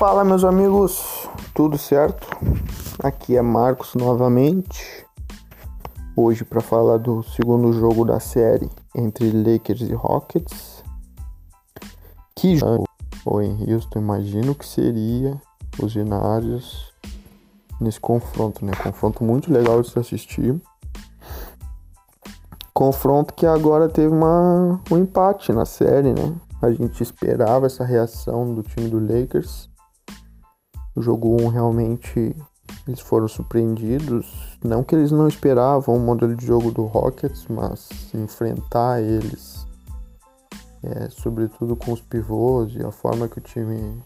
Fala meus amigos, tudo certo? Aqui é Marcos novamente. Hoje para falar do segundo jogo da série entre Lakers e Rockets. Que jogo ou em Houston, imagino que seria os ginásios nesse confronto, né? Confronto muito legal de se assistir. Confronto que agora teve uma, um empate na série, né? A gente esperava essa reação do time do Lakers o jogo 1 realmente eles foram surpreendidos. Não que eles não esperavam o modelo de jogo do Rockets, mas enfrentar eles, é, sobretudo com os pivôs e a forma que o time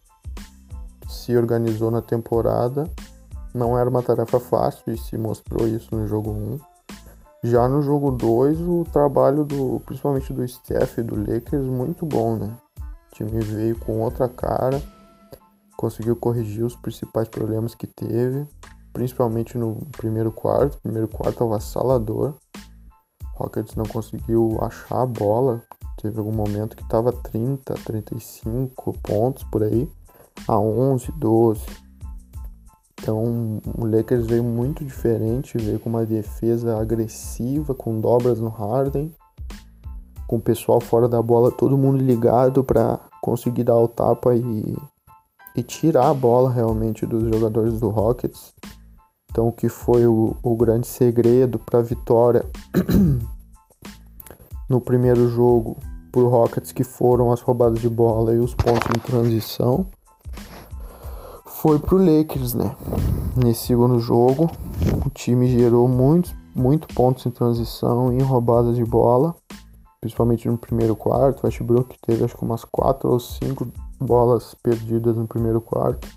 se organizou na temporada, não era uma tarefa fácil e se mostrou isso no jogo 1. Já no jogo 2, o trabalho do, principalmente do Steph e do Lakers, muito bom, né? O time veio com outra cara conseguiu corrigir os principais problemas que teve, principalmente no primeiro quarto. O primeiro quarto avassalador. Rockets não conseguiu achar a bola. Teve algum momento que estava 30, 35 pontos por aí, a 11, 12. Então o Lakers veio muito diferente, veio com uma defesa agressiva, com dobras no Harden, com o pessoal fora da bola, todo mundo ligado para conseguir dar o tapa e e tirar a bola realmente dos jogadores do Rockets. Então, o que foi o, o grande segredo para a vitória no primeiro jogo para o Rockets, que foram as roubadas de bola e os pontos em transição, foi para o Lakers, né? Nesse segundo jogo, o time gerou muitos, muito pontos em transição e em roubadas de bola, principalmente no primeiro quarto. O Westbrook teve acho que umas 4 ou 5 bolas perdidas no primeiro quarto.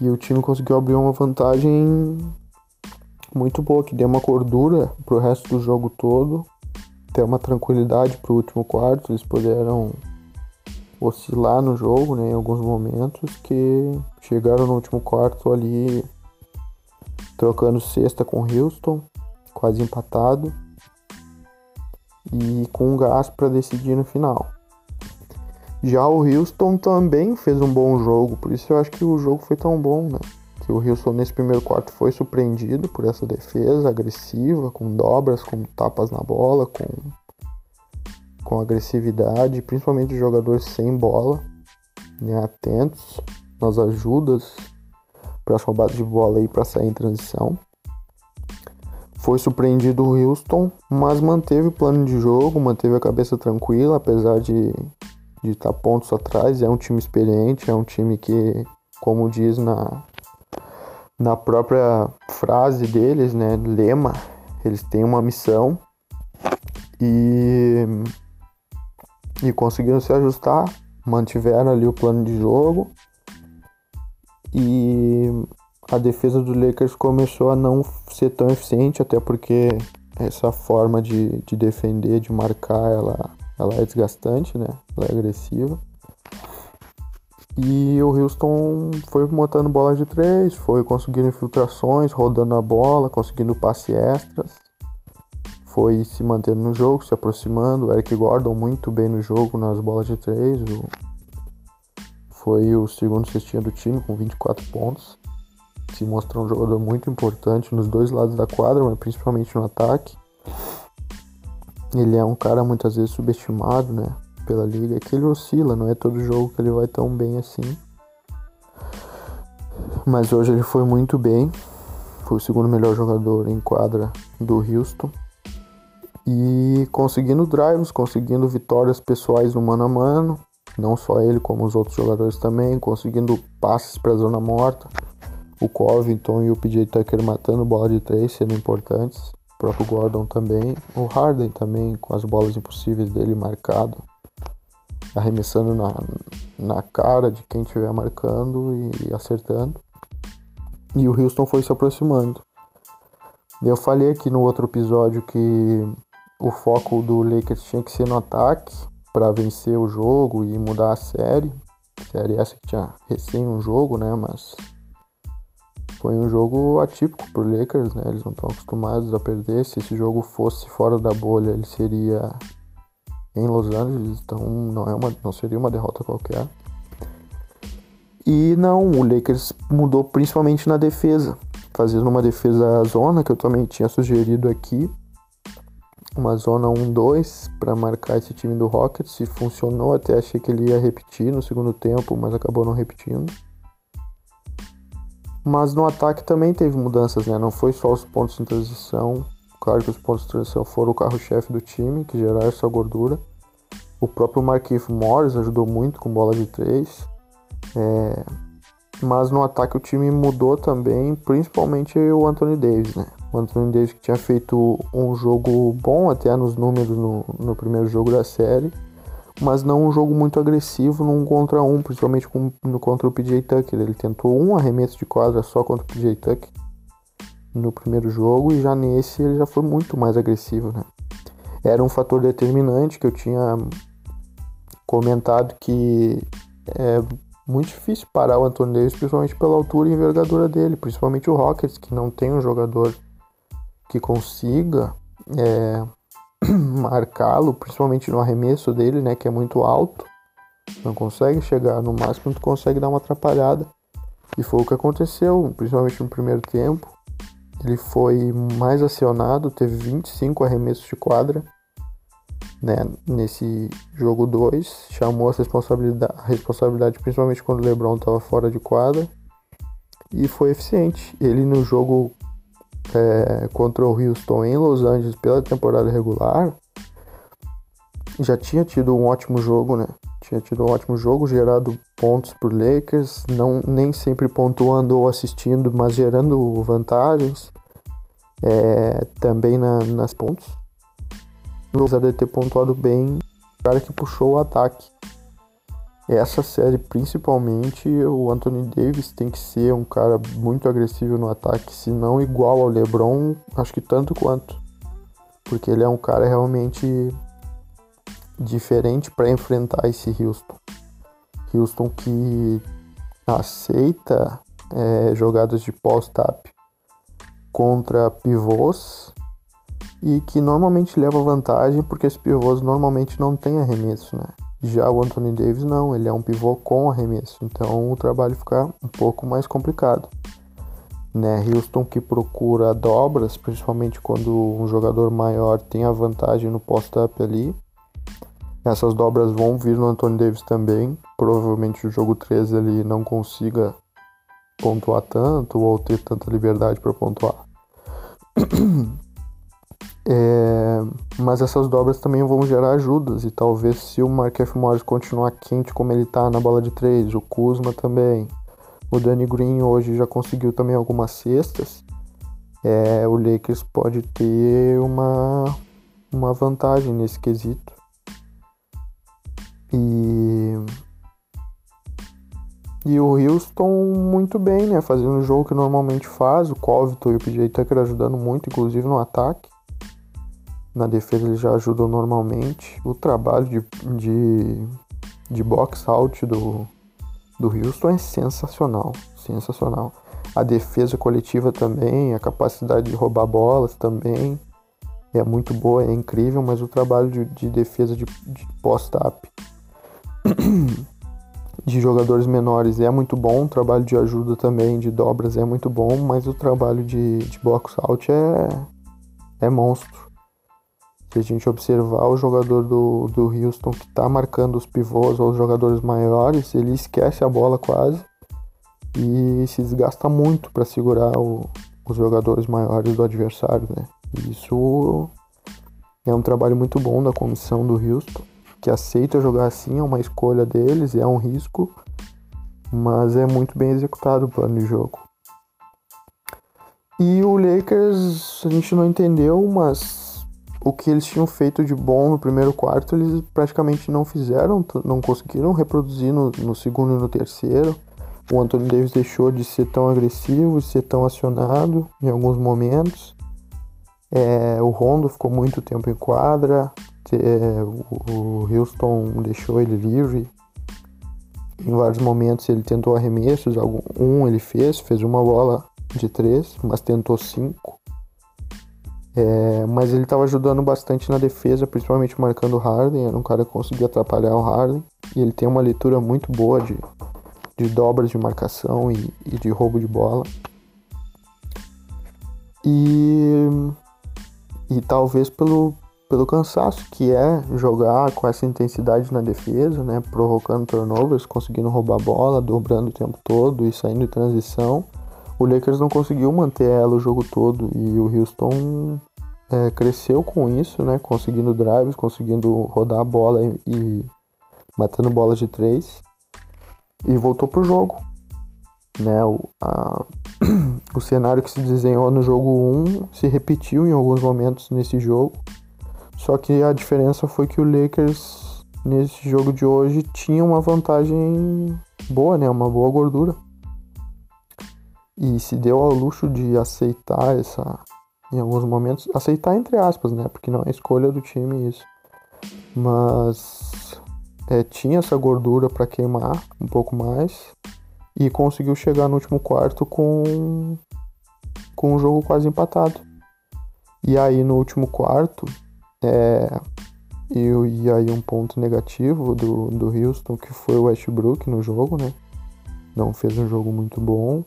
E o time conseguiu abrir uma vantagem muito boa, que deu uma cordura pro resto do jogo todo, ter uma tranquilidade pro último quarto. Eles puderam oscilar no jogo, né, em alguns momentos, que chegaram no último quarto ali trocando sexta com Houston, quase empatado, e com um gás para decidir no final. Já o Houston também fez um bom jogo, por isso eu acho que o jogo foi tão bom, né? Que o Houston nesse primeiro quarto foi surpreendido por essa defesa agressiva, com dobras, com tapas na bola, com, com agressividade, principalmente os jogadores sem bola, né, atentos nas ajudas para as roubadas de bola e para sair em transição. Foi surpreendido o Houston, mas manteve o plano de jogo, manteve a cabeça tranquila, apesar de de estar tá pontos atrás. É um time experiente, é um time que, como diz na, na própria frase deles, né, lema, eles têm uma missão e, e conseguiram se ajustar, mantiveram ali o plano de jogo e a defesa do Lakers começou a não ser tão eficiente, até porque essa forma de, de defender, de marcar, ela ela é desgastante, né? Ela é agressiva. E o Houston foi montando bolas de três, foi conseguindo infiltrações, rodando a bola, conseguindo passe extras. Foi se mantendo no jogo, se aproximando. O Eric Gordon muito bem no jogo nas bolas de três. O... Foi o segundo cestinha do time com 24 pontos. Se mostrou um jogador muito importante nos dois lados da quadra, mas principalmente no ataque. Ele é um cara muitas vezes subestimado, né? Pela liga, que ele oscila, não é todo jogo que ele vai tão bem assim. Mas hoje ele foi muito bem. Foi o segundo melhor jogador em quadra do Houston. E conseguindo drives, conseguindo vitórias pessoais no mano a mano. Não só ele, como os outros jogadores também. Conseguindo passes para a zona morta. O Covington e o PJ Tucker matando bola de três, sendo importantes próprio Gordon também, o Harden também com as bolas impossíveis dele marcado, arremessando na, na cara de quem estiver marcando e, e acertando. E o Houston foi se aproximando. Eu falei aqui no outro episódio que o foco do Lakers tinha que ser no ataque para vencer o jogo e mudar a série. Série essa que tinha recém um jogo, né? Mas foi um jogo atípico pro Lakers, né? Eles não estão acostumados a perder. Se esse jogo fosse fora da bolha, ele seria em Los Angeles, então não, é uma, não seria uma derrota qualquer. E não, o Lakers mudou principalmente na defesa, fazendo uma defesa zona, que eu também tinha sugerido aqui. Uma zona 1-2 para marcar esse time do Rockets. E funcionou, até achei que ele ia repetir no segundo tempo, mas acabou não repetindo. Mas no ataque também teve mudanças, né? Não foi só os pontos de transição. Claro que os pontos de transição foram o carro-chefe do time, que geraram essa gordura. O próprio Marquinhos Morris ajudou muito com bola de três. É... Mas no ataque o time mudou também, principalmente o Anthony Davis, né? O Anthony Davis que tinha feito um jogo bom até nos números no, no primeiro jogo da série mas não um jogo muito agressivo num contra um, principalmente com, no, contra o PJ Tucker. Ele tentou um arremesso de quadra só contra o PJ Tucker no primeiro jogo e já nesse ele já foi muito mais agressivo, né? Era um fator determinante que eu tinha comentado que é muito difícil parar o Anthony Davis, principalmente pela altura e envergadura dele, principalmente o Rockets, que não tem um jogador que consiga é, marcá-lo, principalmente no arremesso dele, né, que é muito alto. Não consegue chegar, no máximo tu consegue dar uma atrapalhada. E foi o que aconteceu, principalmente no primeiro tempo. Ele foi mais acionado, teve 25 arremessos de quadra né, nesse jogo 2. Chamou a responsabilidade, responsabilidade, principalmente quando o LeBron estava fora de quadra. E foi eficiente. Ele no jogo é, contra o Houston em Los Angeles pela temporada regular, já tinha tido um ótimo jogo, né? Tinha tido um ótimo jogo, gerado pontos por Lakers, não nem sempre pontuando ou assistindo, mas gerando vantagens é, também na, nas pontos. Apesar de ter pontuado bem, o cara que puxou o ataque essa série, principalmente, o Anthony Davis tem que ser um cara muito agressivo no ataque, se não igual ao LeBron, acho que tanto quanto. Porque ele é um cara realmente diferente para enfrentar esse Houston. Houston que aceita é, jogadas de post-up contra pivôs e que normalmente leva vantagem porque esses pivôs normalmente não têm arremesso, né? Já o Anthony Davis não, ele é um pivô com arremesso, então o trabalho fica um pouco mais complicado. Né, Houston que procura dobras, principalmente quando um jogador maior tem a vantagem no post-up ali. Essas dobras vão vir no Anthony Davis também. Provavelmente o jogo 13 ele não consiga pontuar tanto ou ter tanta liberdade para pontuar. É, mas essas dobras também vão gerar ajudas e talvez se o Marquinhos Morris continuar quente como ele está na bola de três, o Kuzma também, o Danny Green hoje já conseguiu também algumas cestas, é, o Lakers pode ter uma, uma vantagem nesse quesito. E, e o Houston muito bem, né? Fazendo o jogo que normalmente faz, o Covington e o PJ Tucker ajudando muito, inclusive no ataque. Na defesa eles já ajudam normalmente. O trabalho de, de, de box out do, do Houston é sensacional. Sensacional. A defesa coletiva também, a capacidade de roubar bolas também é muito boa, é incrível, mas o trabalho de, de defesa de, de post-up de jogadores menores é muito bom, o trabalho de ajuda também, de dobras é muito bom, mas o trabalho de, de box out é, é monstro. Se a gente observar o jogador do, do Houston que está marcando os pivôs ou os jogadores maiores, ele esquece a bola quase e se desgasta muito para segurar o, os jogadores maiores do adversário, né? Isso é um trabalho muito bom da comissão do Houston, que aceita jogar assim, é uma escolha deles, é um risco, mas é muito bem executado o plano de jogo. E o Lakers a gente não entendeu, mas o que eles tinham feito de bom no primeiro quarto, eles praticamente não fizeram, não conseguiram reproduzir no, no segundo e no terceiro. O Anthony Davis deixou de ser tão agressivo, de ser tão acionado em alguns momentos. É, o Rondo ficou muito tempo em quadra. É, o, Houston deixou ele livre. Em vários momentos ele tentou arremessos. Algum, um ele fez, fez uma bola de três, mas tentou cinco. É, mas ele estava ajudando bastante na defesa, principalmente marcando o Harden. Era um cara que conseguia atrapalhar o Harden. E ele tem uma leitura muito boa de, de dobras de marcação e, e de roubo de bola. E, e talvez pelo, pelo cansaço que é jogar com essa intensidade na defesa, né, provocando turnovers, conseguindo roubar a bola, dobrando o tempo todo e saindo em transição. O Lakers não conseguiu manter ela o jogo todo e o Houston é, cresceu com isso, né, conseguindo drives, conseguindo rodar a bola e, e matando bolas de três e voltou pro jogo. Né, o, a, o cenário que se desenhou no jogo 1 se repetiu em alguns momentos nesse jogo só que a diferença foi que o Lakers nesse jogo de hoje tinha uma vantagem boa, né? Uma boa gordura. E se deu ao luxo de aceitar essa em alguns momentos, aceitar entre aspas, né? Porque não é escolha do time isso. Mas é, tinha essa gordura para queimar um pouco mais e conseguiu chegar no último quarto com com o jogo quase empatado. E aí no último quarto, é, e, e aí um ponto negativo do, do Houston, que foi o Westbrook no jogo, né? Não fez um jogo muito bom,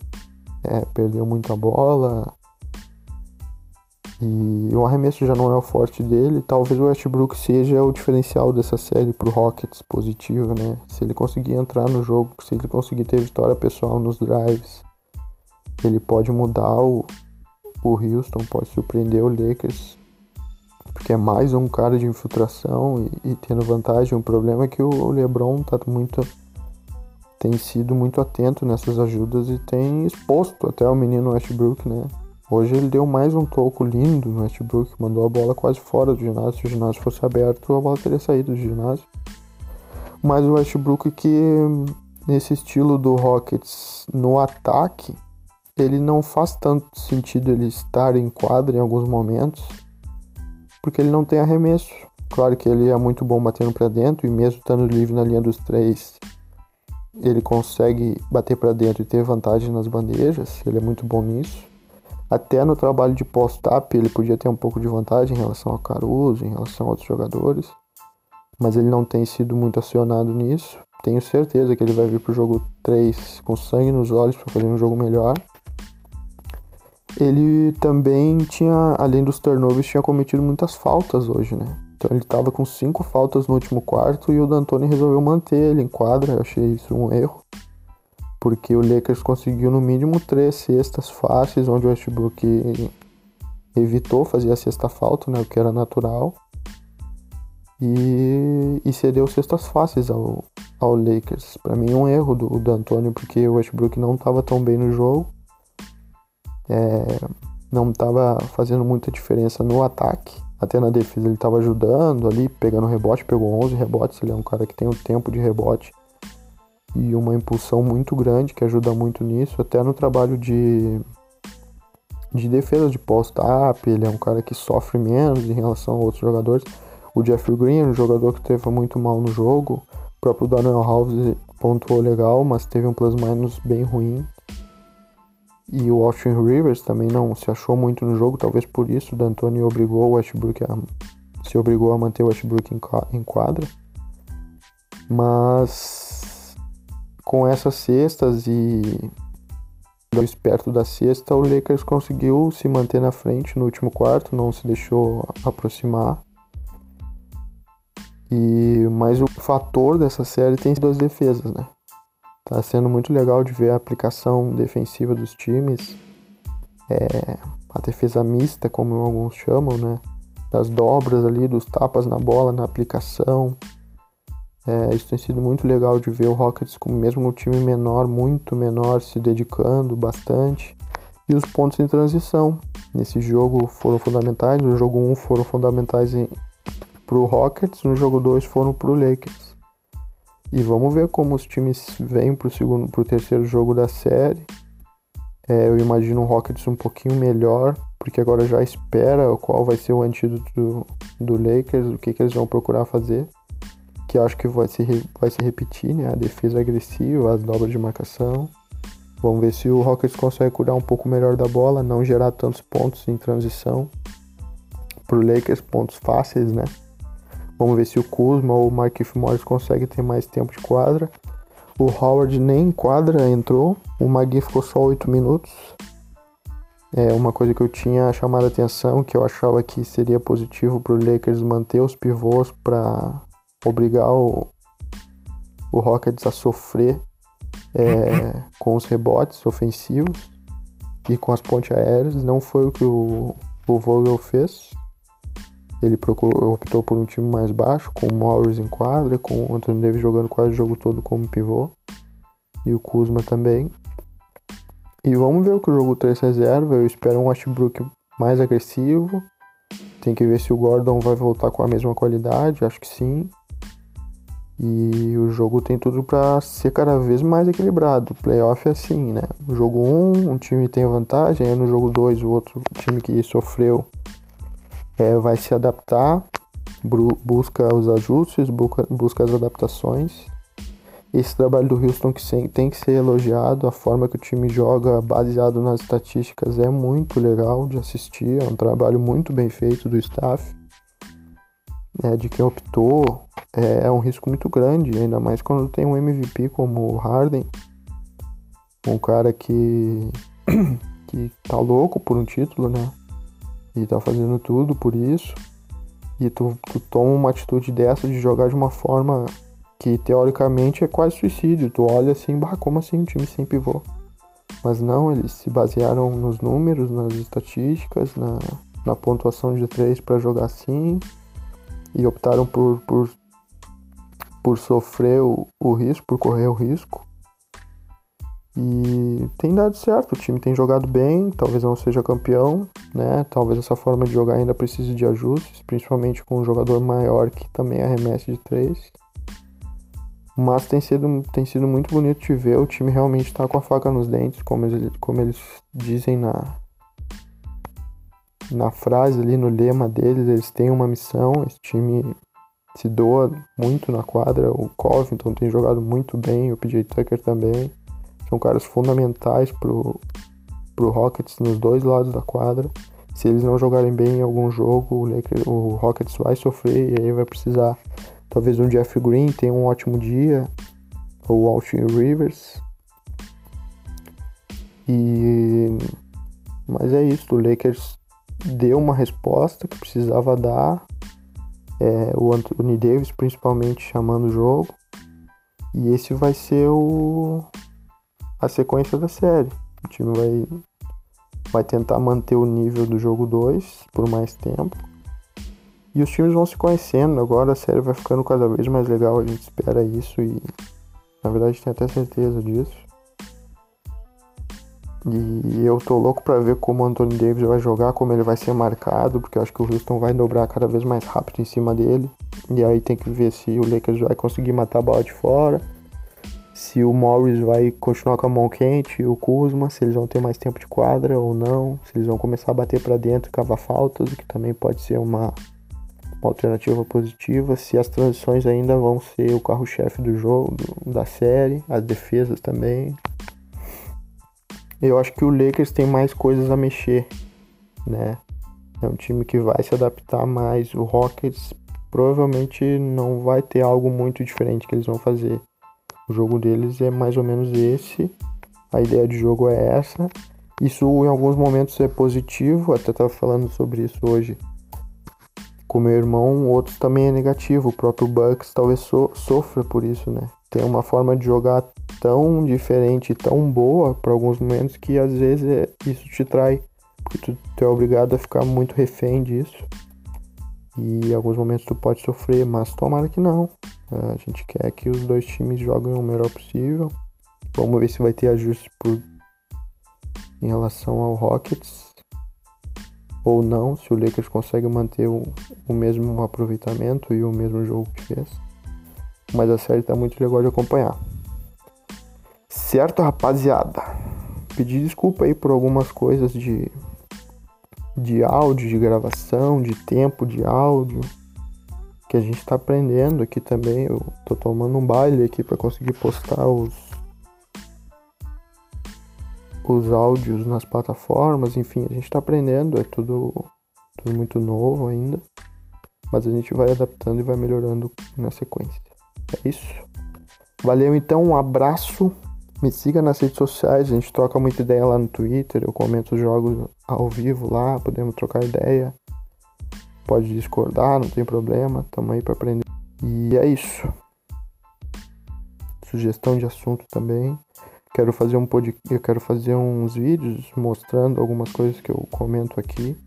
é, perdeu muita bola. E o arremesso já não é o forte dele. Talvez o Westbrook seja o diferencial dessa série pro Rockets positivo, né? Se ele conseguir entrar no jogo, se ele conseguir ter vitória pessoal nos drives, ele pode mudar o, o Houston, pode surpreender o Lakers porque é mais um cara de infiltração e, e tendo vantagem. O problema é que o LeBron tá muito tem sido muito atento nessas ajudas e tem exposto até o menino Westbrook, né? Hoje ele deu mais um toco lindo no Westbrook, mandou a bola quase fora do ginásio. Se o ginásio fosse aberto, a bola teria saído do ginásio. Mas o Westbrook que nesse estilo do Rockets no ataque, ele não faz tanto sentido ele estar em quadra em alguns momentos porque ele não tem arremesso. Claro que ele é muito bom batendo para dentro e mesmo estando livre na linha dos três, ele consegue bater para dentro e ter vantagem nas bandejas. Ele é muito bom nisso. Até no trabalho de post-up ele podia ter um pouco de vantagem em relação a Caruso, em relação a outros jogadores, mas ele não tem sido muito acionado nisso. Tenho certeza que ele vai vir pro jogo 3 com sangue nos olhos para fazer um jogo melhor ele também tinha, além dos turnovers, tinha cometido muitas faltas hoje, né? Então ele estava com cinco faltas no último quarto e o D'Antoni resolveu manter ele em quadra. Eu achei isso um erro, porque o Lakers conseguiu no mínimo três cestas fáceis, onde o Westbrook evitou fazer a sexta falta, né? O que era natural. E, e cedeu cestas fáceis ao, ao Lakers. Para mim, um erro do, D'Antoni, porque o Westbrook não estava tão bem no jogo é, não estava fazendo muita diferença no ataque. Até na defesa ele estava ajudando ali, pegando rebote, pegou 11 rebotes. Ele é um cara que tem um tempo de rebote e uma impulsão muito grande que ajuda muito nisso. Até no trabalho de, de defesa de post-up, ele é um cara que sofre menos em relação a outros jogadores. O Jeffrey Green é um jogador que teve muito mal no jogo. O próprio Daniel Alves pontuou legal, mas teve um plus-minus bem ruim. E o Austin Rivers também não se achou muito no jogo, talvez por isso o D'Antoni obrigou o Westbrook a, se obrigou a manter o Westbrook em quadra. Mas com essas cestas e perto da cesta, o Lakers conseguiu se manter na frente no último quarto, não se deixou aproximar. E mas o fator dessa série tem sido as defesas, né? Tá sendo muito legal de ver a aplicação defensiva dos times, é, a defesa mista, como alguns chamam, né? Das dobras ali, dos tapas na bola, na aplicação. É, isso tem sido muito legal de ver o Rockets com mesmo um time menor, muito menor, se dedicando bastante. E os pontos em transição nesse jogo foram fundamentais. No jogo 1 foram fundamentais para o Rockets, no jogo 2 foram para o Lakers. E vamos ver como os times vêm pro segundo, pro terceiro jogo da série. É, eu imagino o Rockets um pouquinho melhor, porque agora já espera qual vai ser o antídoto do, do Lakers, o que, que eles vão procurar fazer. Que acho que vai se, vai se repetir, né? A defesa agressiva, as dobras de marcação. Vamos ver se o Rockets consegue cuidar um pouco melhor da bola, não gerar tantos pontos em transição. Pro Lakers, pontos fáceis, né? Vamos ver se o Kuzma ou o Markif Morris conseguem ter mais tempo de quadra. O Howard nem em quadra entrou, o Magui ficou só 8 minutos. É uma coisa que eu tinha chamado a atenção, que eu achava que seria positivo para o Lakers manter os pivôs para obrigar o, o Rockets a sofrer é, com os rebotes ofensivos e com as pontes aéreas. Não foi o que o, o Vogel fez. Ele procurou, optou por um time mais baixo, com o Morris em quadra, com o Anthony Davis jogando quase o jogo todo como pivô. E o Kuzma também. E vamos ver o que o jogo 3 reserva. Eu espero um Westbrook mais agressivo. Tem que ver se o Gordon vai voltar com a mesma qualidade, acho que sim. E o jogo tem tudo para ser cada vez mais equilibrado. Playoff é assim, né? No jogo 1, um, um time tem vantagem, aí no jogo 2 o outro time que sofreu é, vai se adaptar, busca os ajustes, busca, as adaptações. Esse trabalho do Houston que tem que ser elogiado, a forma que o time joga baseado nas estatísticas é muito legal de assistir, é um trabalho muito bem feito do staff, é, de quem optou, é, é um risco muito grande, ainda mais quando tem um MVP como o Harden, um cara que, que tá louco por um título, né? E tá fazendo tudo por isso, e tu, tu toma uma atitude dessa de jogar de uma forma que teoricamente é quase suicídio. Tu olha assim, bah, como assim um time sem pivô? Mas não, eles se basearam nos números, nas estatísticas, na, na pontuação de três para jogar assim e optaram por, por, por sofrer o, o risco, por correr o risco. E tem dado certo, o time tem jogado bem, talvez não seja campeão, né? Talvez essa forma de jogar ainda precise de ajustes, principalmente com um jogador maior que também arremessa de três. Mas tem sido, tem sido muito bonito de ver, o time realmente está com a faca nos dentes, como eles, como eles dizem na, na frase ali, no lema deles, eles têm uma missão, esse time se doa muito na quadra, o Covington tem jogado muito bem, o PJ Tucker também são caras fundamentais pro, pro Rockets nos dois lados da quadra. Se eles não jogarem bem em algum jogo, o, Lakers, o Rockets vai sofrer e aí vai precisar talvez um Jeff Green tenha um ótimo dia, ou o Austin Rivers. E mas é isso, o Lakers deu uma resposta que precisava dar. É, o Anthony Davis principalmente chamando o jogo. E esse vai ser o, a sequência da série. O time vai, vai tentar manter o nível do jogo 2 por mais tempo. E os times vão se conhecendo. Agora a série vai ficando cada vez mais legal. A gente espera isso e na verdade tem até certeza disso. E eu tô louco para ver como o Anthony Davis vai jogar, como ele vai ser marcado, porque eu acho que o Houston vai dobrar cada vez mais rápido em cima dele. E aí tem que ver se o Lakers vai conseguir matar a bola de fora se o Morris vai continuar com a mão quente, o Kuzma, se eles vão ter mais tempo de quadra ou não, se eles vão começar a bater para dentro e cavar faltas, o que também pode ser uma, uma alternativa positiva, se as transições ainda vão ser o carro-chefe do jogo, do, da série, as defesas também. Eu acho que o Lakers tem mais coisas a mexer, né? É um time que vai se adaptar mais. O Rockets provavelmente não vai ter algo muito diferente que eles vão fazer. O jogo deles é mais ou menos esse. A ideia de jogo é essa. Isso em alguns momentos é positivo, até estava falando sobre isso hoje com meu irmão, outros também é negativo. O próprio Bucks talvez so sofra por isso, né? Tem uma forma de jogar tão diferente, tão boa para alguns momentos que às vezes é, isso te trai, porque tu, tu é obrigado a ficar muito refém disso. E em alguns momentos tu pode sofrer, mas tomara que não. A gente quer que os dois times joguem o melhor possível. Vamos ver se vai ter ajuste por... em relação ao Rockets ou não, se o Lakers consegue manter o, o mesmo aproveitamento e o mesmo jogo que fez. Mas a série tá muito legal de acompanhar. Certo, rapaziada? Pedir desculpa aí por algumas coisas de de áudio, de gravação, de tempo de áudio, que a gente está aprendendo aqui também. Eu tô tomando um baile aqui para conseguir postar os os áudios nas plataformas, enfim, a gente está aprendendo, é tudo, tudo muito novo ainda, mas a gente vai adaptando e vai melhorando na sequência. É isso. Valeu então, um abraço. Me siga nas redes sociais, a gente troca muita ideia lá no Twitter, eu comento os jogos ao vivo lá, podemos trocar ideia. Pode discordar, não tem problema, tamo aí para aprender. E é isso. Sugestão de assunto também. Quero fazer um pod... eu quero fazer uns vídeos mostrando algumas coisas que eu comento aqui,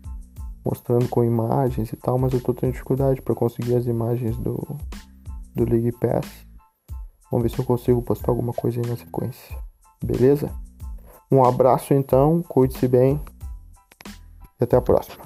mostrando com imagens e tal, mas eu tô tendo dificuldade para conseguir as imagens do do League Pass. Vamos ver se eu consigo postar alguma coisa aí na sequência. Beleza? Um abraço então, cuide-se bem e até a próxima.